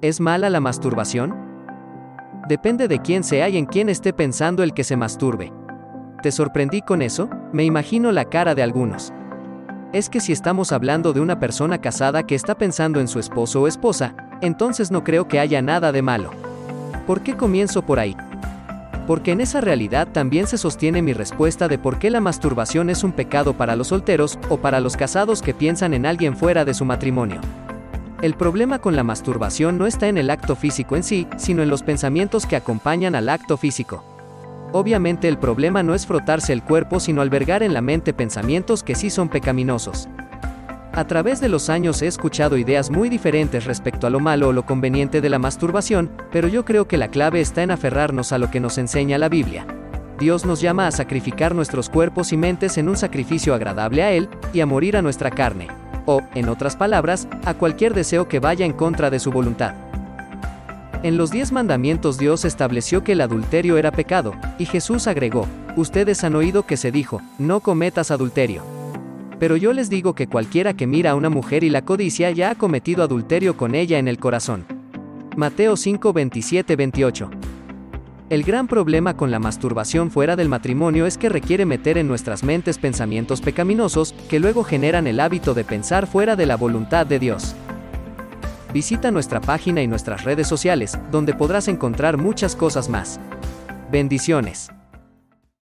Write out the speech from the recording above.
¿Es mala la masturbación? Depende de quién sea y en quién esté pensando el que se masturbe. ¿Te sorprendí con eso? Me imagino la cara de algunos. Es que si estamos hablando de una persona casada que está pensando en su esposo o esposa, entonces no creo que haya nada de malo. ¿Por qué comienzo por ahí? Porque en esa realidad también se sostiene mi respuesta de por qué la masturbación es un pecado para los solteros o para los casados que piensan en alguien fuera de su matrimonio. El problema con la masturbación no está en el acto físico en sí, sino en los pensamientos que acompañan al acto físico. Obviamente el problema no es frotarse el cuerpo sino albergar en la mente pensamientos que sí son pecaminosos. A través de los años he escuchado ideas muy diferentes respecto a lo malo o lo conveniente de la masturbación, pero yo creo que la clave está en aferrarnos a lo que nos enseña la Biblia. Dios nos llama a sacrificar nuestros cuerpos y mentes en un sacrificio agradable a Él, y a morir a nuestra carne, o, en otras palabras, a cualquier deseo que vaya en contra de su voluntad. En los diez mandamientos Dios estableció que el adulterio era pecado, y Jesús agregó, ustedes han oído que se dijo, no cometas adulterio. Pero yo les digo que cualquiera que mira a una mujer y la codicia ya ha cometido adulterio con ella en el corazón. Mateo 5, 27, 28. El gran problema con la masturbación fuera del matrimonio es que requiere meter en nuestras mentes pensamientos pecaminosos, que luego generan el hábito de pensar fuera de la voluntad de Dios. Visita nuestra página y nuestras redes sociales, donde podrás encontrar muchas cosas más. Bendiciones.